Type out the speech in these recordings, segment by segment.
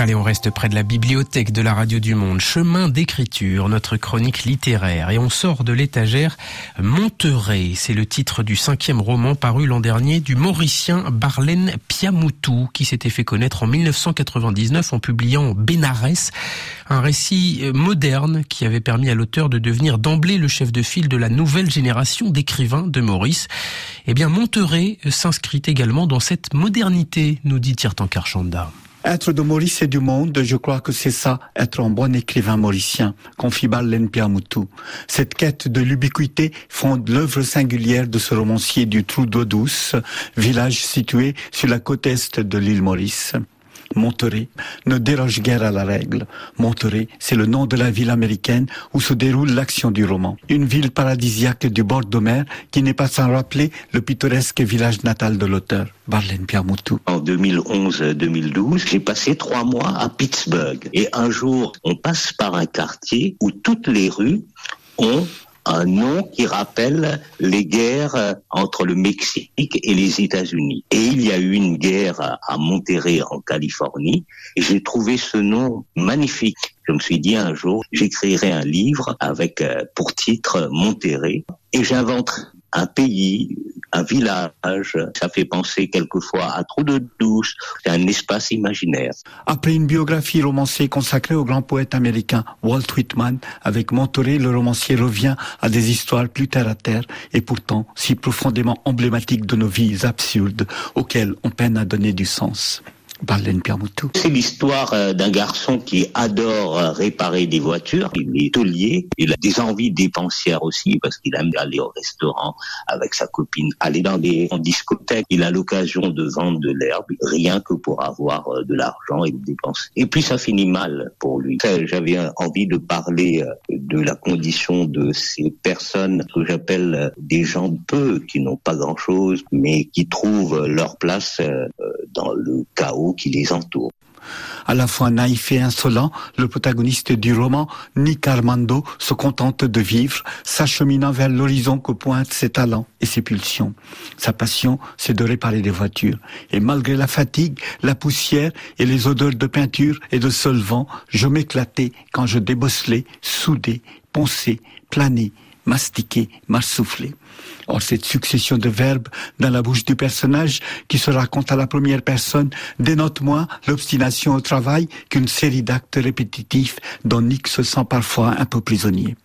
Allez, on reste près de la bibliothèque de la Radio du Monde. Chemin d'écriture, notre chronique littéraire. Et on sort de l'étagère Monterey. C'est le titre du cinquième roman paru l'an dernier du Mauricien Barlène Piamoutou, qui s'était fait connaître en 1999 en publiant Bénarès, un récit moderne qui avait permis à l'auteur de devenir d'emblée le chef de file de la nouvelle génération d'écrivains de Maurice. Eh bien, Monterey s'inscrit également dans cette modernité, nous dit Tirtan Karchanda. Être de Maurice et du monde, je crois que c'est ça, être un bon écrivain mauricien, confie Barlen Piamoutou. Cette quête de l'ubiquité fonde l'œuvre singulière de ce romancier du Trou d'eau douce, village situé sur la côte est de l'île Maurice. Monterey ne déroge guère à la règle. Monterey, c'est le nom de la ville américaine où se déroule l'action du roman. Une ville paradisiaque du bord de mer qui n'est pas sans rappeler le pittoresque village natal de l'auteur, Barlène Piamoutou. En 2011-2012, j'ai passé trois mois à Pittsburgh. Et un jour, on passe par un quartier où toutes les rues ont un nom qui rappelle les guerres entre le Mexique et les États-Unis. Et il y a eu une guerre à Monterrey en Californie et j'ai trouvé ce nom magnifique. Je me suis dit un jour, j'écrirai un livre avec euh, pour titre Monterrey et j'inventerai un pays, un village. Ça fait penser quelquefois à trop de douce. C'est un espace imaginaire. Après une biographie romancée consacrée au grand poète américain Walt Whitman, avec Monterey, le romancier revient à des histoires plus terre à terre et pourtant si profondément emblématiques de nos vies absurdes auxquelles on peine à donner du sens. C'est l'histoire euh, d'un garçon qui adore euh, réparer des voitures. Il est taulier. Il a des envies dépensières aussi parce qu'il aime aller au restaurant avec sa copine, aller dans des discothèques. Il a l'occasion de vendre de l'herbe rien que pour avoir euh, de l'argent et de dépenser. Et puis ça finit mal pour lui. J'avais envie de parler de la condition de ces personnes que j'appelle des gens de peu qui n'ont pas grand chose mais qui trouvent leur place dans le chaos qui les entoure. À la fois naïf et insolent, le protagoniste du roman, Nick Armando, se contente de vivre, s'acheminant vers l'horizon que pointent ses talents et ses pulsions. Sa passion, c'est de réparer des voitures. Et malgré la fatigue, la poussière et les odeurs de peinture et de solvant, je m'éclatais quand je débosselais, soudais, ponçais, planais, mastiquais, m'assoufflais. Or, cette succession de verbes dans la bouche du personnage qui se raconte à la première personne dénote moins l'obstination au travail qu'une série d'actes répétitifs dont Nick se sent parfois un peu prisonnier.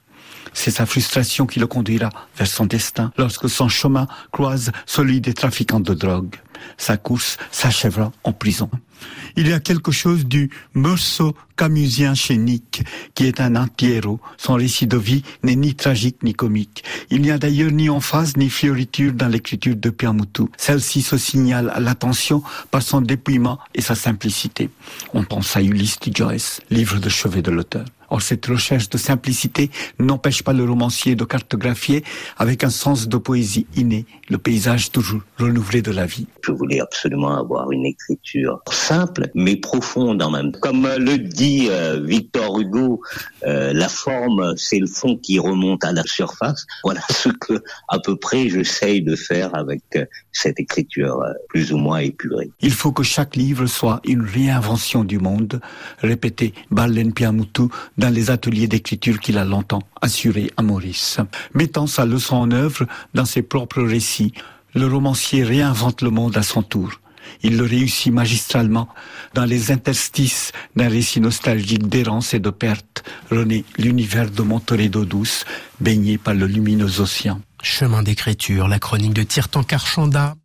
C'est sa frustration qui le conduira vers son destin lorsque son chemin croise celui des trafiquants de drogue. Sa course s'achèvera en prison. Il y a quelque chose du morceau camusien Nick, qui est un anti-héros. Son récit de vie n'est ni tragique ni comique. Il n'y a d'ailleurs ni emphase ni fioriture dans l'écriture de Piamoutou. Celle-ci se signale à l'attention par son dépouillement et sa simplicité. On pense à Ulysse de Joyce, livre de chevet de l'auteur. Or, cette recherche de simplicité n'empêche pas le romancier de cartographier avec un sens de poésie inné, le paysage toujours renouvelé de la vie. Je voulais absolument avoir une écriture simple, mais profonde en même temps. Comme le dit euh, Victor Hugo, euh, la forme, c'est le fond qui remonte à la surface. Voilà ce que, à peu près, j'essaye de faire avec euh, cette écriture plus ou moins épurée. Il faut que chaque livre soit une réinvention du monde, répétait Barlen Piamoutou dans les ateliers d'écriture qu'il a longtemps assurés à Maurice. Mettant sa leçon en œuvre dans ses propres récits, le romancier réinvente le monde à son tour. Il le réussit magistralement dans les interstices d'un récit nostalgique d'errance et de perte, renaît l'univers de Monterey d'eau douce, baigné par le lumineux océan. Chemin d'écriture, la chronique de Tirtan Karchanda.